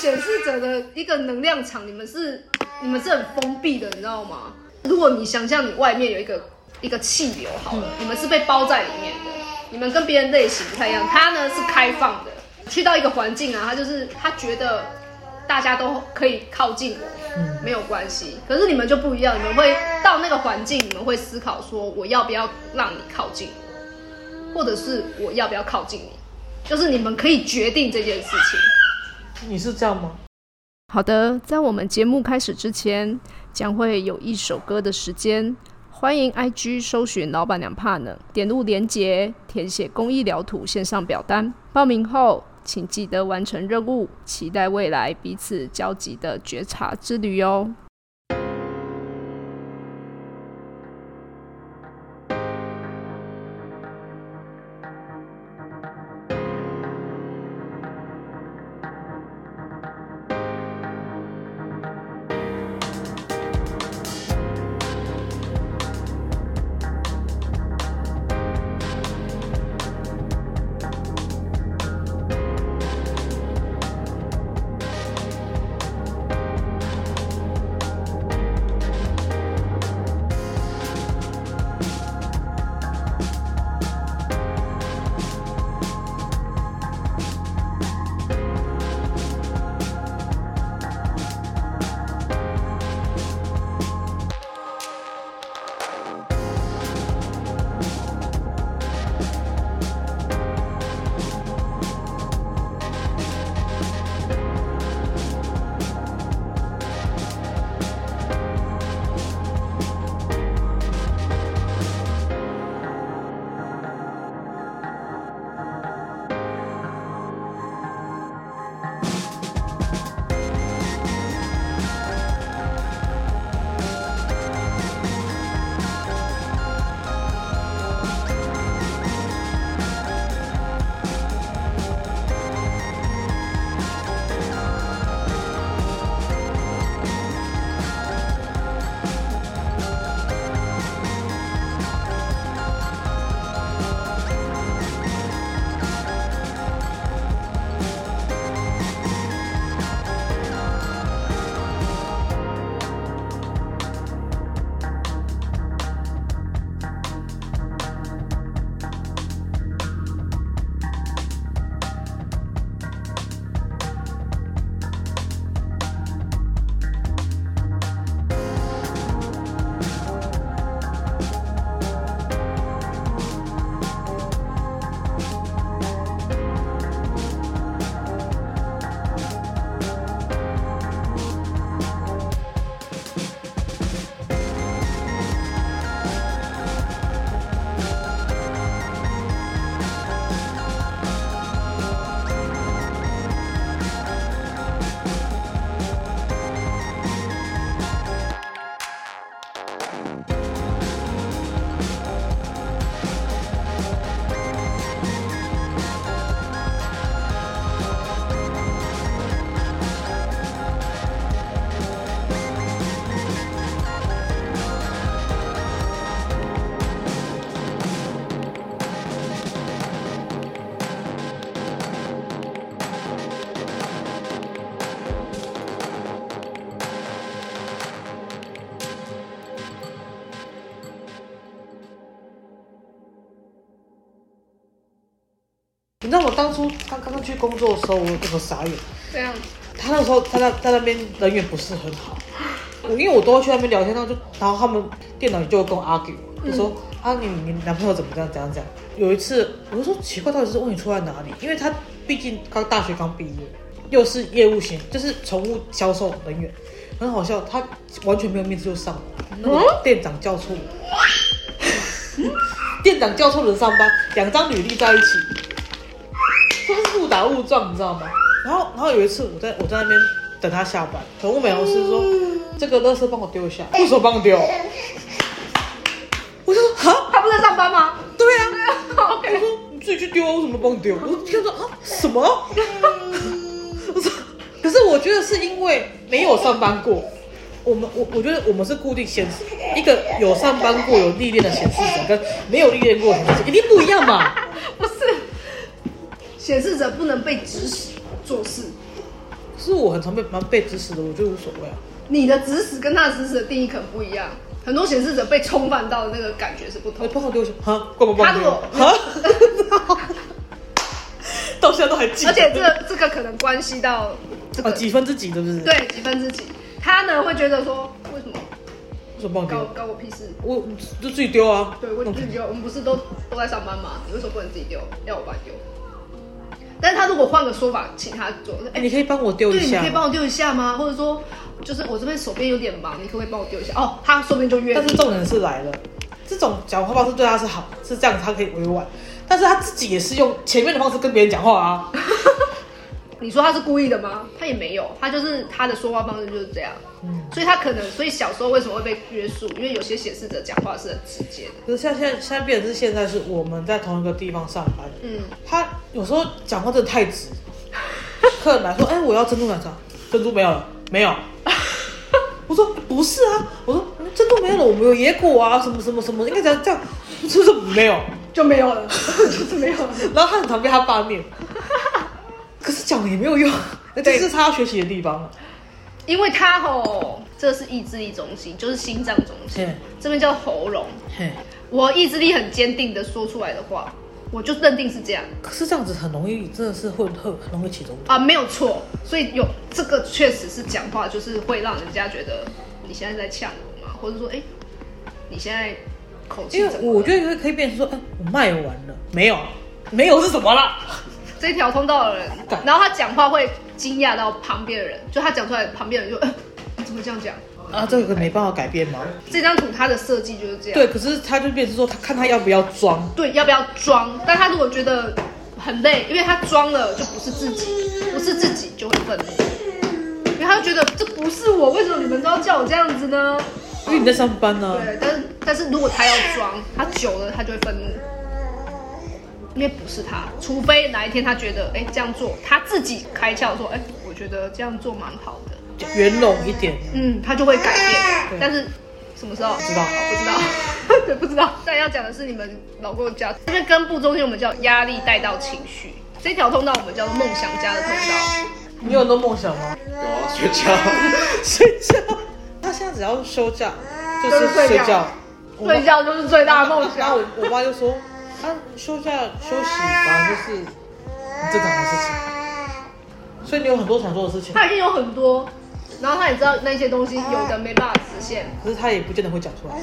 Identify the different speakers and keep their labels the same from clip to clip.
Speaker 1: 显示者的一个能量场，你们是你们是很封闭的，你知道吗？如果你想象你外面有一个一个气流好了，你们是被包在里面的，你们跟别人类型不太一样，他呢是开放的，去到一个环境啊，他就是他觉得大家都可以靠近我，没有关系。可是你们就不一样，你们会到那个环境，你们会思考说我要不要让你靠近我，或者是我要不要靠近你，就是你们可以决定这件事情。
Speaker 2: 你是这样吗？
Speaker 1: 好的，在我们节目开始之前，将会有一首歌的时间。欢迎 IG 搜寻“老板娘怕呢”，点入连结，填写公益疗土线上表单。报名后，请记得完成任务，期待未来彼此交集的觉察之旅哦。
Speaker 2: 你知道我当初刚刚刚去工作的时候，我有个傻眼。
Speaker 1: 这样，
Speaker 2: 他那时候他在在那边人缘不是很好，我因为我都会去那边聊天，然后就然后他们电脑里就会跟我 argue，就说、啊你你男朋友怎么这样怎样怎样。有一次我就说奇怪，到底是问你出在哪里？因为他毕竟刚大学刚毕业，又是业务型，就是宠物销售人员，很好笑，他完全没有面子就上了，那个店长叫错人，店长叫错人 上班，两张履历在一起。误撞，你知道吗？然后，然后有一次我在我在那边等他下班，宠物美容师说：“这个垃圾帮我丢一下。”为什么帮我丢？我就说：“哈，
Speaker 1: 他不是在上班吗？
Speaker 2: 对啊。”他
Speaker 1: OK，
Speaker 2: 说：“你自己去丢啊，为什么帮我丢？”我听说啊什么？我说，可是我觉得是因为没有上班过。我们我我觉得我们是固定显示一个有上班过有历练的显示者跟没有历练过的显示者一定不一样嘛。
Speaker 1: 显示者不能被指使做事。
Speaker 2: 可是我很常被蛮被指使的，我觉得无所谓啊。
Speaker 1: 你的指使跟他的指使的定义可能不一样，很多显示者被冲犯到的那个感觉是不同
Speaker 2: 哎，
Speaker 1: 的。
Speaker 2: 帮我丢一下，哈，干嘛帮我丢？
Speaker 1: 他如果
Speaker 2: 哈，到现在都还记得。
Speaker 1: 而且这这个可能关系到这个、
Speaker 2: 啊几分之几，是不是？，
Speaker 1: 对几分之几，他呢会觉得说为什么
Speaker 2: 为什么帮我
Speaker 1: 搞
Speaker 2: 丢？
Speaker 1: 搞我屁事？
Speaker 2: 我就自己丢啊。
Speaker 1: 对，我自己丢，我们不是都都在上班吗？你为什么不能自己丢？要我帮你丢？但是他如果换个说法，请他做，
Speaker 2: 哎，
Speaker 1: 哎、
Speaker 2: 你可以帮我丢，一下对
Speaker 1: 你可以。帮我丢一下吗？或者说，就是我这边手边有点忙，你可不可以帮我丢一下？哦，他说不定就约。
Speaker 2: 但是重点是来了，这种讲话方式对他是好，是这样他可以委婉，但是他自己也是用前面的方式跟别人讲话啊。
Speaker 1: 你说他是故意的吗？他也没有，他就是他的说话方式就是这样。
Speaker 2: 嗯
Speaker 1: 所以他可能，所以小时候为什么会被约束？因为有些显示者讲话是很直接的。
Speaker 2: 可是像现在现在变成是现在是我们在同一个地方上班，
Speaker 1: 嗯，
Speaker 2: 他有时候讲话真的太直。客人来说，哎、我要珍珠奶茶，珍珠没有了，没有。我说不是啊，我说嗯珍珠没有了，我们有野果啊，什么什么什么，应该这样这样，就是没有。
Speaker 1: 就没有了，就是没有了。
Speaker 2: 然后他很常被他爸念，可是讲了也没有用，这是他要学习的地方。
Speaker 1: 因为他吼，这是意志力中心，就是心脏中心
Speaker 2: 嘿，
Speaker 1: 这边叫喉咙。我意志力很坚定的说出来的话，我就认定是这样
Speaker 2: 可是这样子很容易，真的是会很很容易起冲突。
Speaker 1: 啊，没有错。所以有这个确实是讲话，就是会让人家觉得你现在在呛我嘛，或者说哎、你现在口气
Speaker 2: 因？我觉得可以变成说，哎、我卖完了，没有，没有是什么啦？
Speaker 1: 这条通道的人，然后他讲话会惊讶到旁边的人，就他讲出来，旁边人就，呃、你怎么这样讲？
Speaker 2: 啊，这个没办法改变吗？
Speaker 1: 这张图它的设计就是这样。
Speaker 2: 对，可是他就变成说，他看他要不要装。
Speaker 1: 对，要不要装？但他如果觉得很累，因为他装了就不是自己，不是自己就会愤怒，因为他就觉得这不是我，为什么你们都要叫我这样子呢？
Speaker 2: 因为你在上班呢、
Speaker 1: 对，但是但是如果他要装，他久了他就会愤怒，因为不是他，除非哪一天他觉得，哎、这样做他自己开窍说，哎、我觉得这样做蛮好的，
Speaker 2: 圆融一点。
Speaker 1: 嗯，他就会改变
Speaker 2: 对。
Speaker 1: 但是什么时候？
Speaker 2: 不知道
Speaker 1: 哦不知道，对，不知道。但要讲的是你们老公的家，这边根部中间我们叫压力带到情绪，这条通道我们叫做梦想家的通道。
Speaker 2: 你有很多梦想吗？
Speaker 3: 有啊，睡觉。
Speaker 2: 睡觉。他现在只要休假，就
Speaker 1: 就是
Speaker 2: 是
Speaker 1: 睡觉
Speaker 2: 睡觉。
Speaker 1: 就是最大的梦想
Speaker 2: 然后我。我妈就说，啊，休假休息本来就是很正常的事情。所以你有很多想做的事情，
Speaker 1: 他已经有很多，然后他也知道那些东西有的没办法实现，
Speaker 2: 可是他也不见得会讲出来。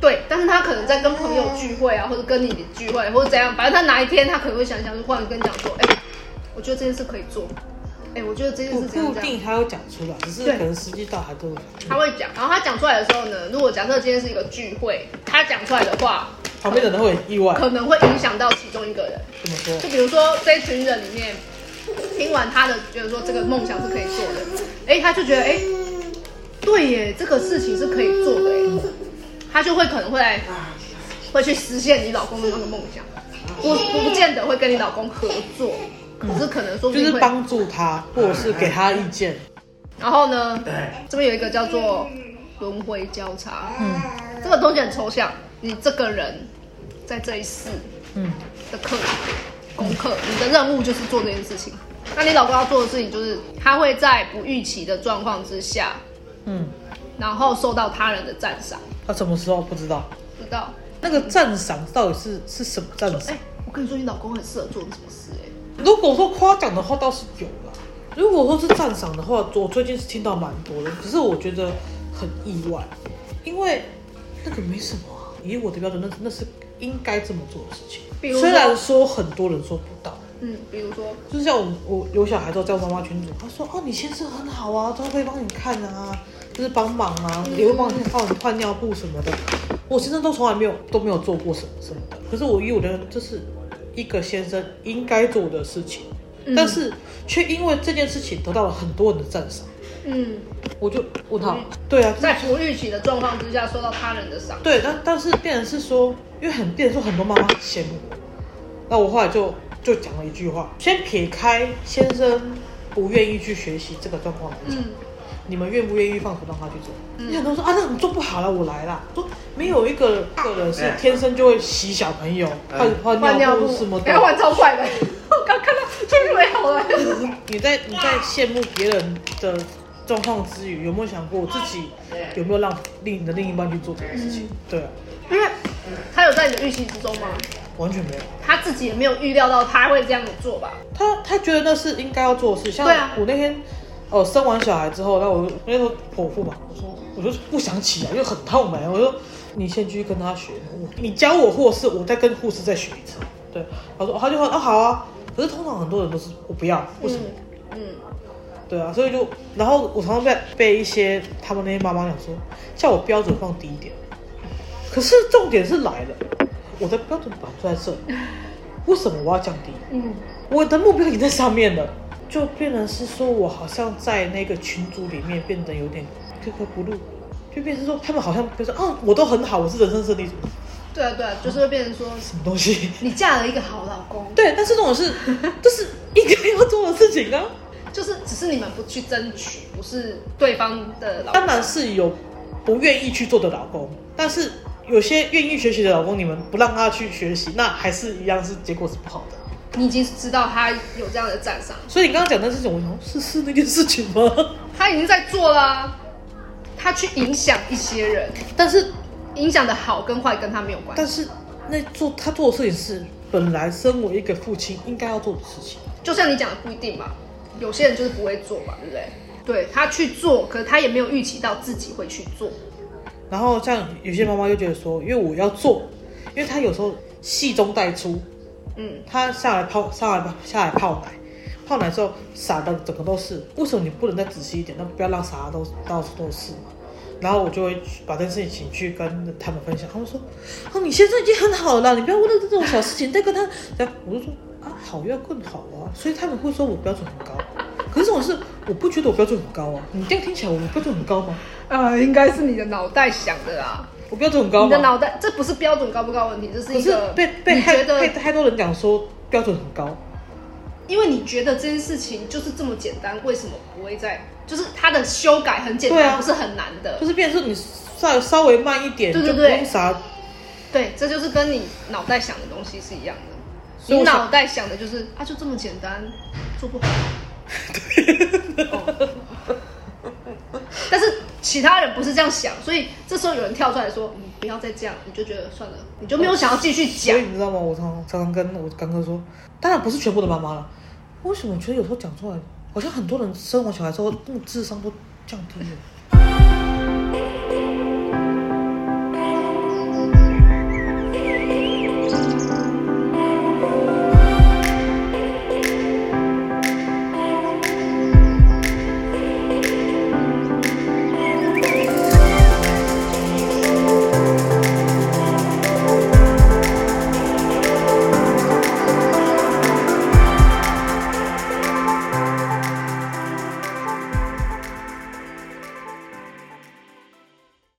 Speaker 1: 对，但是他可能在跟朋友聚会啊，或者跟你聚会，或者怎样，反正他哪一天他可能会想想，就忽然跟你讲说，哎、我觉得这件事可以做，哎、我觉得这件
Speaker 2: 事不
Speaker 1: 事怎样怎样。
Speaker 2: 定他会讲出来，只是可能时机到还都
Speaker 1: 他会讲，然后他讲出来的时候呢，如果假设今天是一个聚会，他讲出来的话，
Speaker 2: 旁边的人会很意外。
Speaker 1: 可能会影响到其中一个人。
Speaker 2: 怎么说？
Speaker 1: 就比如说这一群人里面，听完他的，觉得说这个梦想是可以做的，哎，他就觉得哎，对耶，这个事情是可以做的哎，他就会可能会来会去实现你老公的那个梦想，不不见得会跟你老公合作，可是可能说。
Speaker 2: 就是帮助他，或者是给他意见。
Speaker 1: 然后呢，这边有一个叫做轮回交叉，
Speaker 2: 嗯
Speaker 1: 这个东西很抽象，你这个人在这一世
Speaker 2: 嗯，
Speaker 1: 的课功课，你的任务就是做这件事情。那你老公要做的事情就是，他会在不预期的状况之下，
Speaker 2: 嗯，
Speaker 1: 然后受到他人的赞赏。
Speaker 2: 他什么时候不知道？
Speaker 1: 不知道？
Speaker 2: 那个赞赏到底是是什么赞赏
Speaker 1: 哎、
Speaker 2: 赏？
Speaker 1: 我跟你说，你老公很适合做什么事、哎，
Speaker 2: 如果说夸奖的话倒是有了，如果说是赞赏的话，我最近是听到蛮多的，可是我觉得很意外，因为那个没什么啊，以我的标准，那那是应该这么做的事情。
Speaker 1: 比如。
Speaker 2: 虽然说很多人做不到，
Speaker 1: 嗯，比如说，
Speaker 2: 就像我我有小孩之后叫妈妈群主，他说哦你先生很好啊，都会帮你看啊，就是帮忙啊，也会帮你帮你换尿布什么的。我先生都从来没有都没有做过什么什么的，可是我以我的这是一个先生应该做的事情，
Speaker 1: 嗯。
Speaker 2: 但是却因为这件事情得到了很多人的赞赏，
Speaker 1: 嗯，
Speaker 2: 我就问他，对啊，
Speaker 1: 在不预期的状况之下受到他人的赏，
Speaker 2: 对，但但是变成是说，因为很变成说很多妈妈很羡慕我，那我后来就就讲了一句话，先撇开先生不愿意去学习这个状况来讲，
Speaker 1: 嗯，
Speaker 2: 你们愿不愿意放手让他去做？你很多人说啊，那你做不好了，我来啦。说没有一个个人是天生就会洗小朋友、换换
Speaker 1: 换尿布
Speaker 2: 尿什么，的，
Speaker 1: 不要换超快的，我刚看到终于没好了。
Speaker 2: 你在你在羡慕别人的状况之余，有没有想过自己有没有让另你的另一半去做这件事情？对啊，
Speaker 1: 因为他有在你的预期之中吗？
Speaker 2: 完全没有。
Speaker 1: 他自己也没有预料到他会这样子做吧？
Speaker 2: 他他觉得那是应该要做的事，像我那天哦生完小孩之后，那我就那时候剖腹嘛，我说我就不想起来，因为很痛没，我说你先去跟他学，我你教我或是我再跟护士再学一次，对，他说他就说哦好啊，可是通常很多人都是我不要，为什么？
Speaker 1: 嗯，
Speaker 2: 对啊，所以就然后我常常被被一些他们那些妈妈讲说，叫我标准放低一点，可是重点是来了，我的标准本来就在这里，为什么我要降低？
Speaker 1: 嗯，
Speaker 2: 我的目标已经在上面了，就变成是说我好像在那个群组里面变得有点格格不入，就变成说他们好像比如说啊，我都很好，我是人生胜利组，
Speaker 1: 对啊对啊，就是会变成说
Speaker 2: 什么东西？
Speaker 1: 你嫁了一个好老公，
Speaker 2: 对，但是这种是这是应该要做的事情啊。
Speaker 1: 就是只是你们不去争取，不是对方的老公。
Speaker 2: 当然是有不愿意去做的老公，但是有些愿意学习的老公，你们不让他去学习，那还是一样是结果是不好的。
Speaker 1: 你已经知道他有这样的赞赏，
Speaker 2: 所以你刚刚讲的事情，我想是是那件事情吗？
Speaker 1: 他已经在做啦、他去影响一些人，
Speaker 2: 但是
Speaker 1: 影响的好跟坏跟他没有关系。
Speaker 2: 但是那做他做的事情是本来身为一个父亲应该要做的事情。
Speaker 1: 就像你讲的不一定嘛，有些人就是不会做嘛，对不对？对他去做，可是他也没有预期到自己会去做。
Speaker 2: 然后像有些妈妈就觉得说，因为我要做，因为她有时候戏中带出，
Speaker 1: 嗯，
Speaker 2: 她下来泡上来下来泡奶，泡奶之后洒的整个都是，为什么你不能再仔细一点？那不要让洒的都到处都是嘛。然后我就会把这件事情去跟他们分享，他们说：“啊，你现在已经很好了，你不要为了这种小事情再跟他。”我就说：“啊，好要更好啊。”所以他们会说我标准很高，可是这种事我不觉得我标准很高啊。你这样听起来我标准很高吗？
Speaker 1: 呃，应该是你的脑袋想的啊。
Speaker 2: 我标准很高吗？
Speaker 1: 你的脑袋，这不是标准高不高问题，这是一个
Speaker 2: 被被
Speaker 1: 你觉
Speaker 2: 太被，太多人讲说标准很高，
Speaker 1: 因为你觉得这件事情就是这么简单，为什么不会在？就是它的修改很简单，
Speaker 2: 啊
Speaker 1: 不是很难的
Speaker 2: 就。是变成说你稍稍微慢一点，就不
Speaker 1: 对对对
Speaker 2: 用啥。
Speaker 1: 对，这就是跟你脑袋想的东西是一样的。你脑袋想的就是啊，就这么简单，做不好。哦但是其他人不是这样想，所以这时候有人跳出来说：“你不要再这样。”你就觉得算了，你就没有想要继续讲
Speaker 2: 所以。你知道吗？我常常常常跟我干哥说，当然不是全部的妈妈了。为什么我觉得有时候讲出来，好像很多人生完小孩之后，那个智商都降低了？